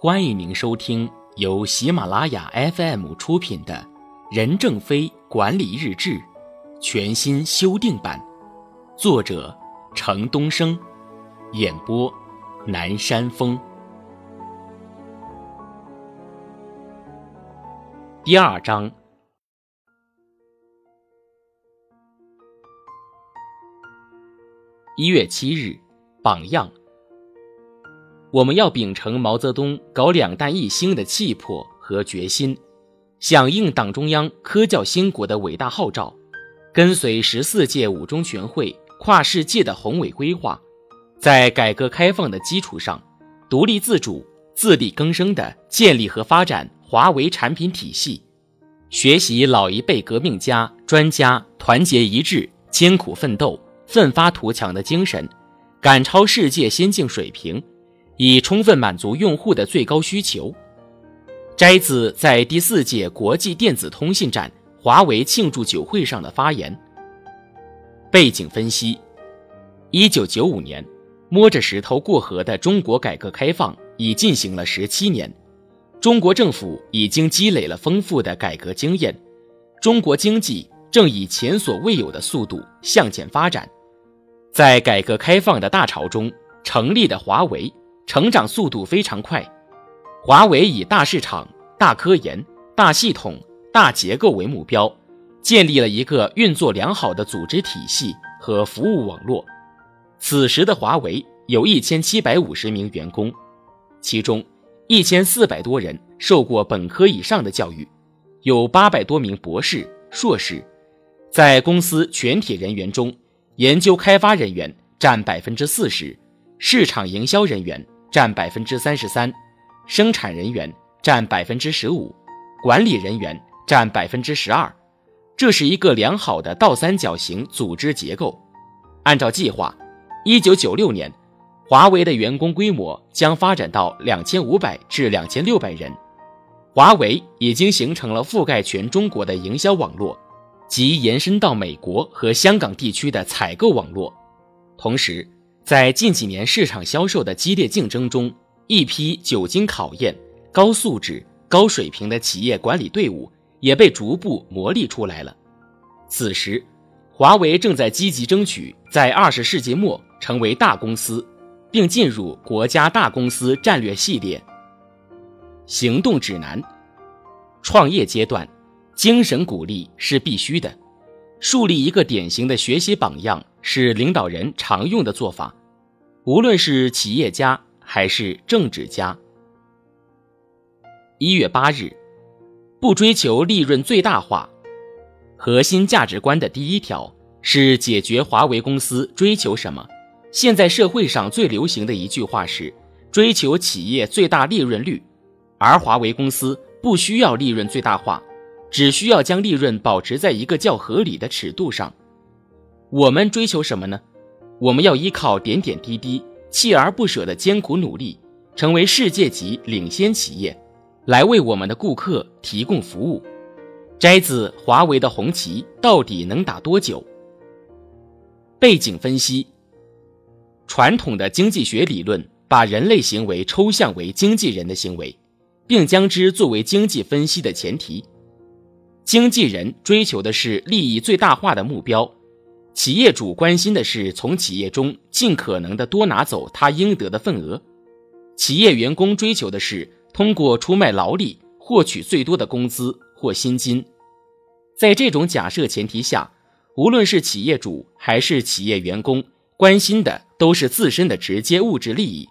欢迎您收听由喜马拉雅 FM 出品的《任正非管理日志》全新修订版，作者程东升，演播南山风。第二章，一月七日，榜样。我们要秉承毛泽东搞两弹一星的气魄和决心，响应党中央科教兴国的伟大号召，跟随十四届五中全会跨世界的宏伟规划，在改革开放的基础上，独立自主、自力更生地建立和发展华为产品体系，学习老一辈革命家、专家团结一致、艰苦奋斗、奋发图强的精神，赶超世界先进水平。以充分满足用户的最高需求。摘自在第四届国际电子通信展华为庆祝酒会上的发言。背景分析：一九九五年，摸着石头过河的中国改革开放已进行了十七年，中国政府已经积累了丰富的改革经验，中国经济正以前所未有的速度向前发展。在改革开放的大潮中成立的华为。成长速度非常快，华为以大市场、大科研、大系统、大结构为目标，建立了一个运作良好的组织体系和服务网络。此时的华为有一千七百五十名员工，其中一千四百多人受过本科以上的教育，有八百多名博士、硕士。在公司全体人员中，研究开发人员占百分之四十，市场营销人员。占百分之三十三，生产人员占百分之十五，管理人员占百分之十二，这是一个良好的倒三角形组织结构。按照计划，一九九六年，华为的员工规模将发展到两千五百至两千六百人。华为已经形成了覆盖全中国的营销网络，及延伸到美国和香港地区的采购网络，同时。在近几年市场销售的激烈竞争中，一批久经考验、高素质、高水平的企业管理队伍也被逐步磨砺出来了。此时，华为正在积极争取在二十世纪末成为大公司，并进入国家大公司战略系列。行动指南：创业阶段，精神鼓励是必须的，树立一个典型的学习榜样是领导人常用的做法。无论是企业家还是政治家，一月八日，不追求利润最大化，核心价值观的第一条是解决华为公司追求什么。现在社会上最流行的一句话是追求企业最大利润率，而华为公司不需要利润最大化，只需要将利润保持在一个较合理的尺度上。我们追求什么呢？我们要依靠点点滴滴、锲而不舍的艰苦努力，成为世界级领先企业，来为我们的顾客提供服务。摘自华为的红旗到底能打多久？背景分析：传统的经济学理论把人类行为抽象为经纪人的行为，并将之作为经济分析的前提。经纪人追求的是利益最大化的目标。企业主关心的是从企业中尽可能的多拿走他应得的份额，企业员工追求的是通过出卖劳力获取最多的工资或薪金。在这种假设前提下，无论是企业主还是企业员工，关心的都是自身的直接物质利益。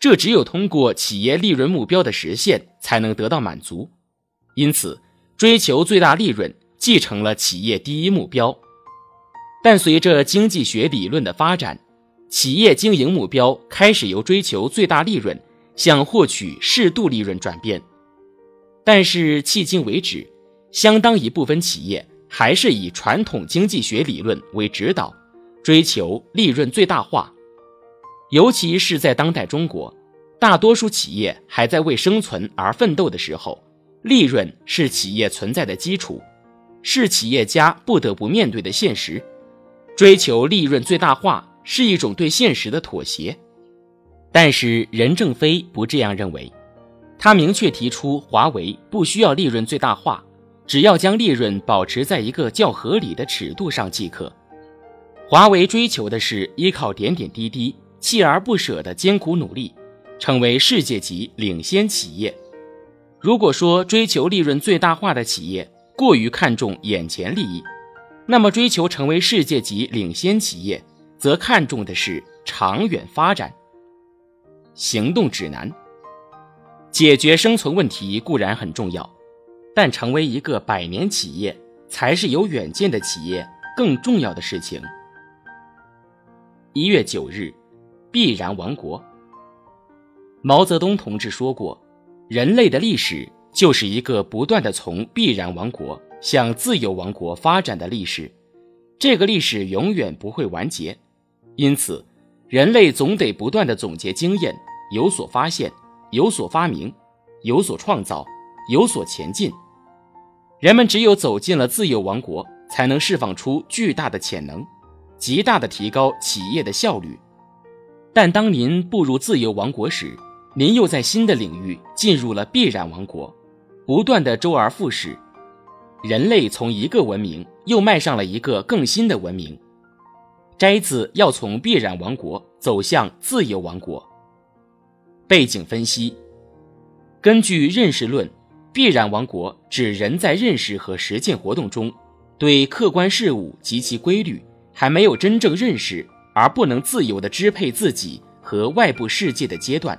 这只有通过企业利润目标的实现，才能得到满足。因此，追求最大利润继承了企业第一目标。但随着经济学理论的发展，企业经营目标开始由追求最大利润向获取适度利润转变。但是迄今为止，相当一部分企业还是以传统经济学理论为指导，追求利润最大化。尤其是在当代中国，大多数企业还在为生存而奋斗的时候，利润是企业存在的基础，是企业家不得不面对的现实。追求利润最大化是一种对现实的妥协，但是任正非不这样认为。他明确提出，华为不需要利润最大化，只要将利润保持在一个较合理的尺度上即可。华为追求的是依靠点点滴滴、锲而不舍的艰苦努力，成为世界级领先企业。如果说追求利润最大化的企业过于看重眼前利益，那么追求成为世界级领先企业，则看重的是长远发展。行动指南。解决生存问题固然很重要，但成为一个百年企业才是有远见的企业更重要的事情。一月九日，必然亡国。毛泽东同志说过：“人类的历史就是一个不断的从必然亡国向自由王国发展的历史，这个历史永远不会完结。因此，人类总得不断的总结经验，有所发现。”有所发明，有所创造，有所前进。人们只有走进了自由王国，才能释放出巨大的潜能，极大的提高企业的效率。但当您步入自由王国时，您又在新的领域进入了必然王国，不断的周而复始。人类从一个文明又迈上了一个更新的文明。摘自要从必然王国走向自由王国。背景分析：根据认识论，必然王国指人在认识和实践活动中，对客观事物及其规律还没有真正认识，而不能自由地支配自己和外部世界的阶段。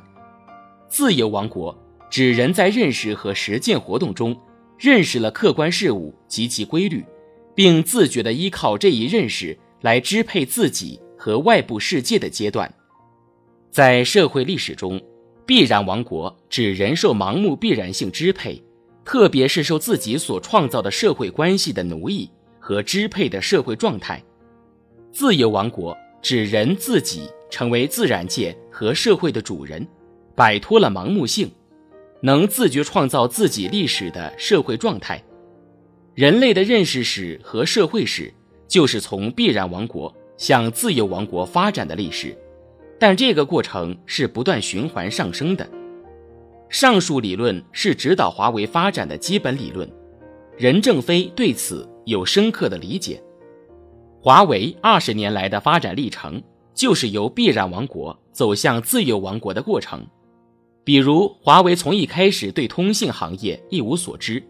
自由王国指人在认识和实践活动中，认识了客观事物及其规律，并自觉地依靠这一认识来支配自己和外部世界的阶段。在社会历史中，必然王国指人受盲目必然性支配，特别是受自己所创造的社会关系的奴役和支配的社会状态。自由王国指人自己成为自然界和社会的主人，摆脱了盲目性，能自觉创造自己历史的社会状态。人类的认识史和社会史，就是从必然王国向自由王国发展的历史。但这个过程是不断循环上升的。上述理论是指导华为发展的基本理论，任正非对此有深刻的理解。华为二十年来的发展历程，就是由必然王国走向自由王国的过程。比如，华为从一开始对通信行业一无所知，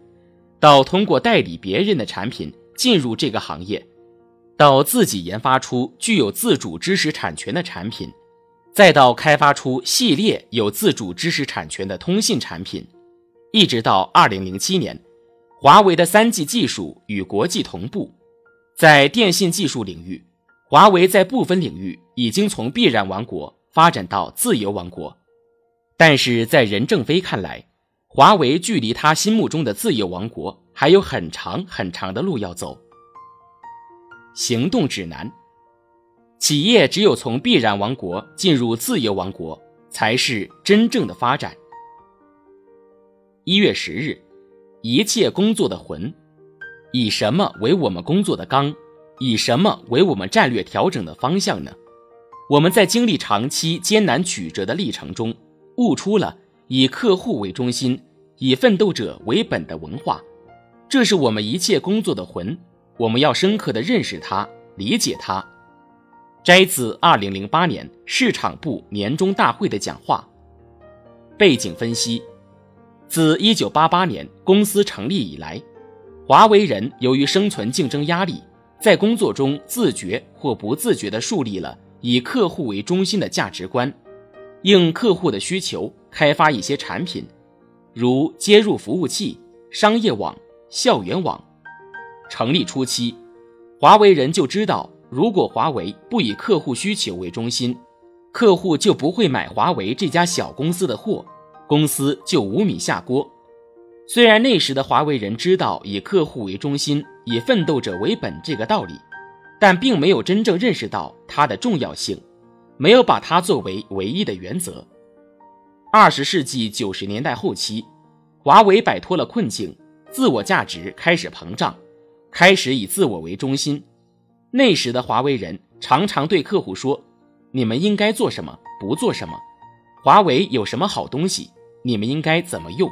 到通过代理别人的产品进入这个行业，到自己研发出具有自主知识产权的产品。再到开发出系列有自主知识产权的通信产品，一直到二零零七年，华为的三 G 技术与国际同步。在电信技术领域，华为在部分领域已经从必然王国发展到自由王国。但是在任正非看来，华为距离他心目中的自由王国还有很长很长的路要走。行动指南。企业只有从必然王国进入自由王国，才是真正的发展。一月十日，一切工作的魂，以什么为我们工作的纲？以什么为我们战略调整的方向呢？我们在经历长期艰难曲折的历程中，悟出了以客户为中心、以奋斗者为本的文化，这是我们一切工作的魂。我们要深刻的认识它，理解它。摘自二零零八年市场部年终大会的讲话。背景分析：自一九八八年公司成立以来，华为人由于生存竞争压力，在工作中自觉或不自觉地树立了以客户为中心的价值观，应客户的需求开发一些产品，如接入服务器、商业网、校园网。成立初期，华为人就知道。如果华为不以客户需求为中心，客户就不会买华为这家小公司的货，公司就无米下锅。虽然那时的华为人知道以客户为中心、以奋斗者为本这个道理，但并没有真正认识到它的重要性，没有把它作为唯一的原则。二十世纪九十年代后期，华为摆脱了困境，自我价值开始膨胀，开始以自我为中心。那时的华为人常常对客户说：“你们应该做什么，不做什么？华为有什么好东西？你们应该怎么用？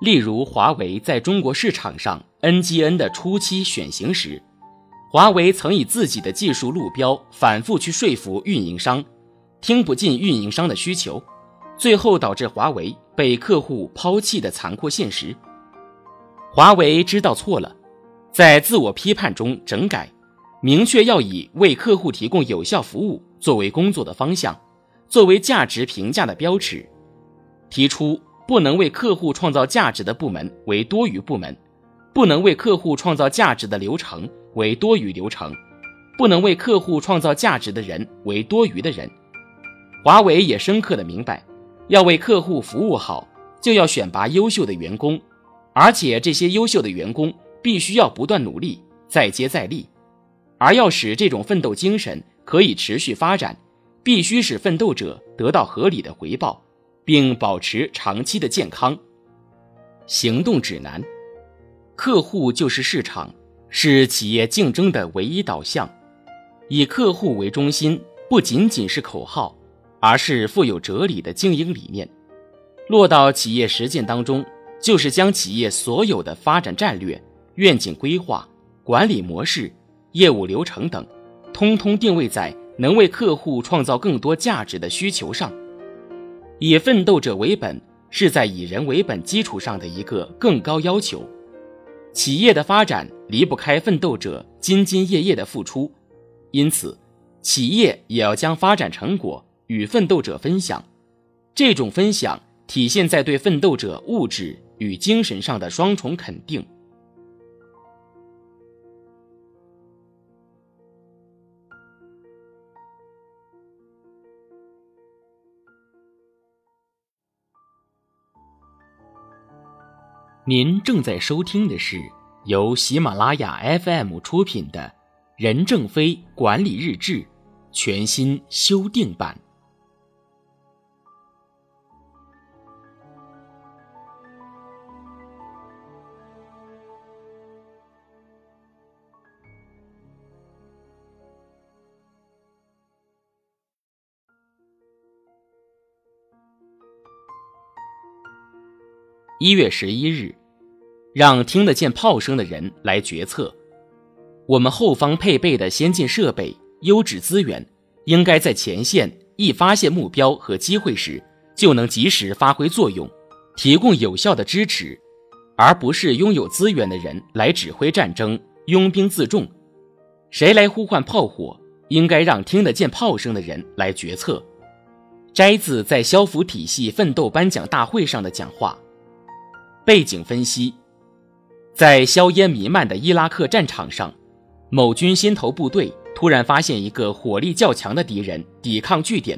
例如，华为在中国市场上 NGN 的初期选型时，华为曾以自己的技术路标反复去说服运营商，听不进运营商的需求，最后导致华为被客户抛弃的残酷现实。华为知道错了，在自我批判中整改，明确要以为客户提供有效服务作为工作的方向，作为价值评价的标尺，提出不能为客户创造价值的部门为多余部门，不能为客户创造价值的流程。为多余流程，不能为客户创造价值的人为多余的人。华为也深刻的明白，要为客户服务好，就要选拔优秀的员工，而且这些优秀的员工必须要不断努力，再接再厉。而要使这种奋斗精神可以持续发展，必须使奋斗者得到合理的回报，并保持长期的健康。行动指南：客户就是市场。是企业竞争的唯一导向，以客户为中心不仅仅是口号，而是富有哲理的经营理念。落到企业实践当中，就是将企业所有的发展战略、愿景规划、管理模式、业务流程等，通通定位在能为客户创造更多价值的需求上。以奋斗者为本，是在以人为本基础上的一个更高要求。企业的发展离不开奋斗者兢兢业业的付出，因此，企业也要将发展成果与奋斗者分享。这种分享体现在对奋斗者物质与精神上的双重肯定。您正在收听的是由喜马拉雅 FM 出品的《任正非管理日志》全新修订版。一月十一日，让听得见炮声的人来决策。我们后方配备的先进设备、优质资源，应该在前线一发现目标和机会时，就能及时发挥作用，提供有效的支持，而不是拥有资源的人来指挥战争、拥兵自重。谁来呼唤炮火，应该让听得见炮声的人来决策。摘自在消服体系奋斗颁奖大会上的讲话。背景分析：在硝烟弥漫的伊拉克战场上，某军先头部队突然发现一个火力较强的敌人抵抗据点。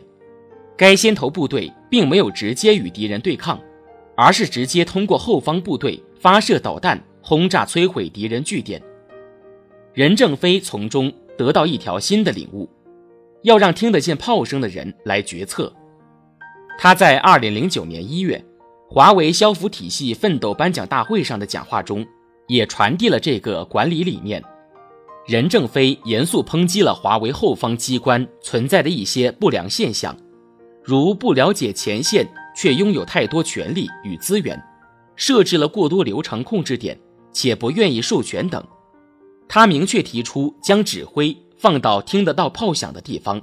该先头部队并没有直接与敌人对抗，而是直接通过后方部队发射导弹轰炸摧毁敌人据点。任正非从中得到一条新的领悟：要让听得见炮声的人来决策。他在二零零九年一月。华为消服体系奋斗颁奖大会上的讲话中，也传递了这个管理理念。任正非严肃抨击了华为后方机关存在的一些不良现象，如不了解前线却拥有太多权力与资源，设置了过多流程控制点且不愿意授权等。他明确提出将指挥放到听得到炮响的地方，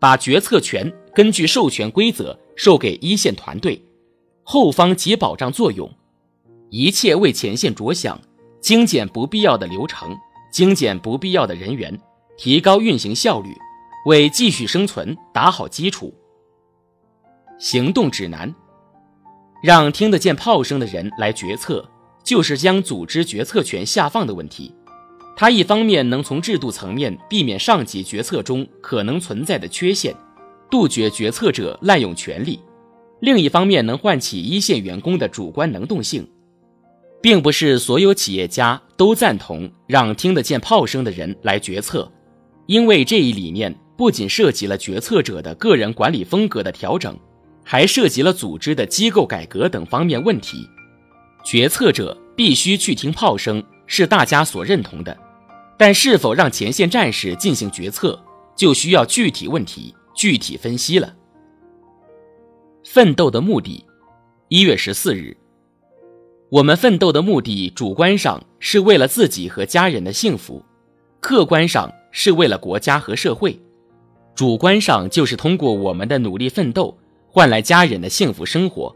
把决策权根据授权规则授给一线团队。后方起保障作用，一切为前线着想，精简不必要的流程，精简不必要的人员，提高运行效率，为继续生存打好基础。行动指南：让听得见炮声的人来决策，就是将组织决策权下放的问题。它一方面能从制度层面避免上级决策中可能存在的缺陷，杜绝决策者滥用权力。另一方面，能唤起一线员工的主观能动性，并不是所有企业家都赞同让听得见炮声的人来决策，因为这一理念不仅涉及了决策者的个人管理风格的调整，还涉及了组织的机构改革等方面问题。决策者必须去听炮声，是大家所认同的，但是否让前线战士进行决策，就需要具体问题具体分析了。奋斗的目的，一月十四日，我们奋斗的目的，主观上是为了自己和家人的幸福，客观上是为了国家和社会。主观上就是通过我们的努力奋斗，换来家人的幸福生活；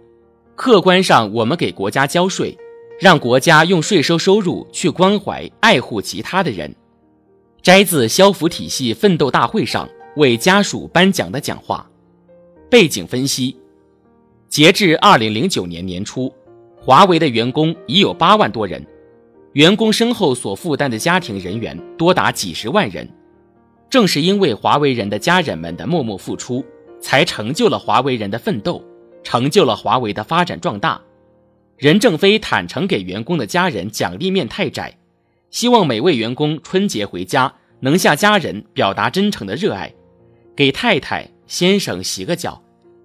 客观上，我们给国家交税，让国家用税收收入去关怀爱护其他的人。摘自消福体系奋斗大会上为家属颁奖的讲话。背景分析：截至二零零九年年初，华为的员工已有八万多人，员工身后所负担的家庭人员多达几十万人。正是因为华为人的家人们的默默付出，才成就了华为人的奋斗，成就了华为的发展壮大。任正非坦诚给员工的家人奖励面太窄，希望每位员工春节回家能向家人表达真诚的热爱，给太太先生洗个脚，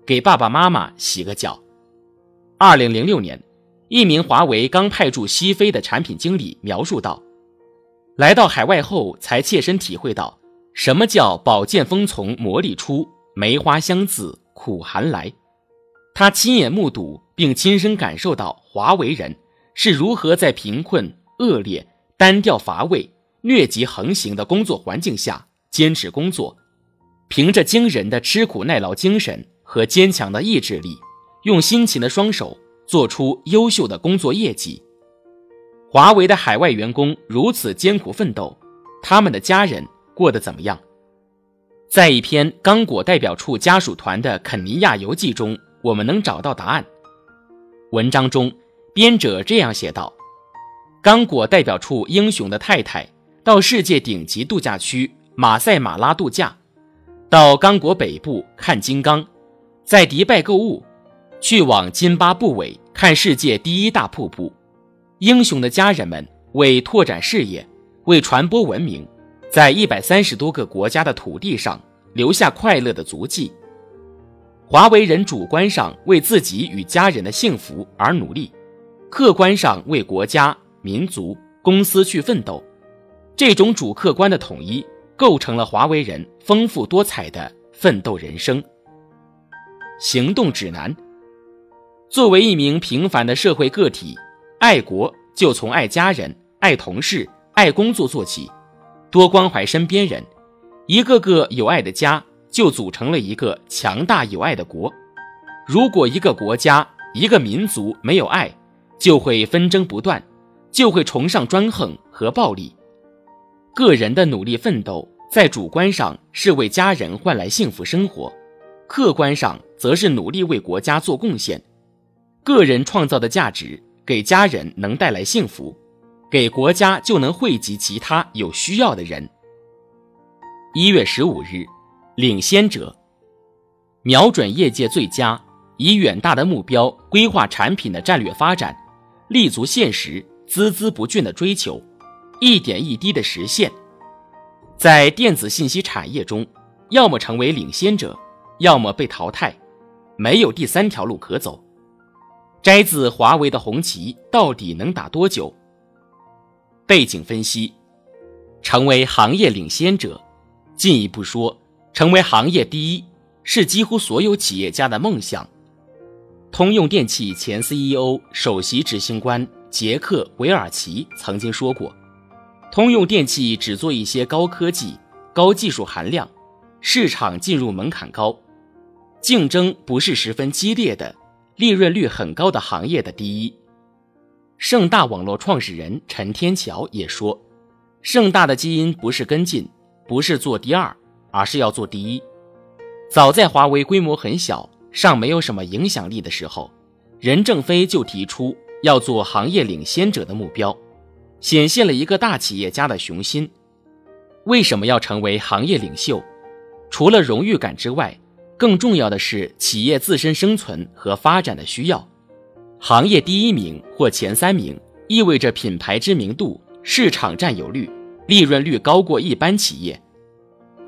给爸爸妈妈洗个脚。二零零六年，一名华为刚派驻西非的产品经理描述道：“来到海外后，才切身体会到。”什么叫宝剑锋从磨砺出，梅花香自苦寒来？他亲眼目睹并亲身感受到华为人是如何在贫困、恶劣、单调乏味、疟疾横行的工作环境下坚持工作，凭着惊人的吃苦耐劳精神和坚强的意志力，用辛勤的双手做出优秀的工作业绩。华为的海外员工如此艰苦奋斗，他们的家人。过得怎么样？在一篇刚果代表处家属团的肯尼亚游记中，我们能找到答案。文章中，编者这样写道：“刚果代表处英雄的太太到世界顶级度假区马赛马拉度假，到刚果北部看金刚，在迪拜购物，去往津巴布韦看世界第一大瀑布。英雄的家人们为拓展事业，为传播文明。”在一百三十多个国家的土地上留下快乐的足迹。华为人主观上为自己与家人的幸福而努力，客观上为国家、民族、公司去奋斗。这种主客观的统一，构成了华为人丰富多彩的奋斗人生。行动指南：作为一名平凡的社会个体，爱国就从爱家人、爱同事、爱工作做起。多关怀身边人，一个个有爱的家就组成了一个强大有爱的国。如果一个国家、一个民族没有爱，就会纷争不断，就会崇尚专横和暴力。个人的努力奋斗，在主观上是为家人换来幸福生活，客观上则是努力为国家做贡献。个人创造的价值给家人能带来幸福。给国家就能惠及其他有需要的人。一月十五日，领先者，瞄准业界最佳，以远大的目标规划产品的战略发展，立足现实，孜孜不倦的追求，一点一滴的实现。在电子信息产业中，要么成为领先者，要么被淘汰，没有第三条路可走。摘自华为的红旗到底能打多久？背景分析：成为行业领先者，进一步说，成为行业第一是几乎所有企业家的梦想。通用电气前 CEO、首席执行官杰克·韦尔奇曾经说过：“通用电气只做一些高科技、高技术含量、市场进入门槛高、竞争不是十分激烈的、利润率很高的行业的第一。”盛大网络创始人陈天桥也说：“盛大的基因不是跟进，不是做第二，而是要做第一。”早在华为规模很小、尚没有什么影响力的时候，任正非就提出要做行业领先者的目标，显现了一个大企业家的雄心。为什么要成为行业领袖？除了荣誉感之外，更重要的是企业自身生存和发展的需要。行业第一名或前三名，意味着品牌知名度、市场占有率、利润率高过一般企业。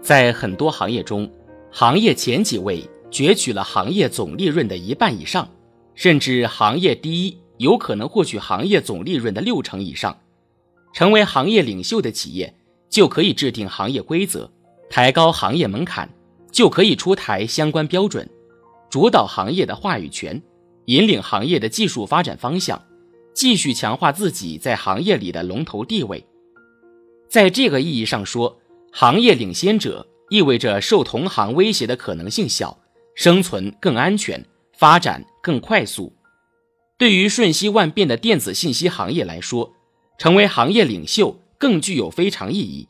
在很多行业中，行业前几位攫取了行业总利润的一半以上，甚至行业第一有可能获取行业总利润的六成以上。成为行业领袖的企业，就可以制定行业规则，抬高行业门槛，就可以出台相关标准，主导行业的话语权。引领行业的技术发展方向，继续强化自己在行业里的龙头地位。在这个意义上说，行业领先者意味着受同行威胁的可能性小，生存更安全，发展更快速。对于瞬息万变的电子信息行业来说，成为行业领袖更具有非常意义。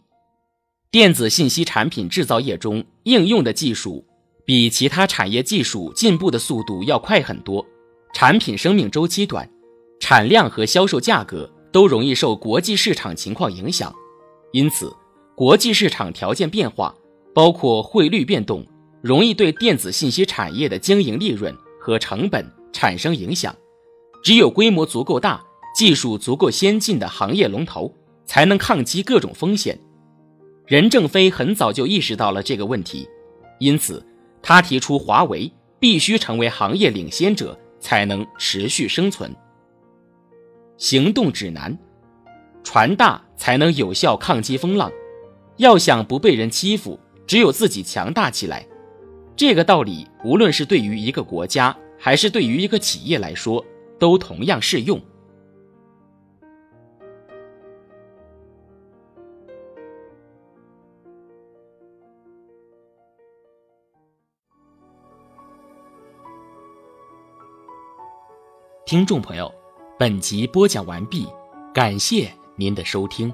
电子信息产品制造业中应用的技术，比其他产业技术进步的速度要快很多，产品生命周期短，产量和销售价格都容易受国际市场情况影响。因此，国际市场条件变化，包括汇率变动，容易对电子信息产业的经营利润和成本产生影响。只有规模足够大、技术足够先进的行业龙头，才能抗击各种风险。任正非很早就意识到了这个问题，因此他提出华为必须成为行业领先者，才能持续生存。行动指南。船大才能有效抗击风浪，要想不被人欺负，只有自己强大起来。这个道理，无论是对于一个国家，还是对于一个企业来说，都同样适用。听众朋友，本集播讲完毕，感谢。您的收听。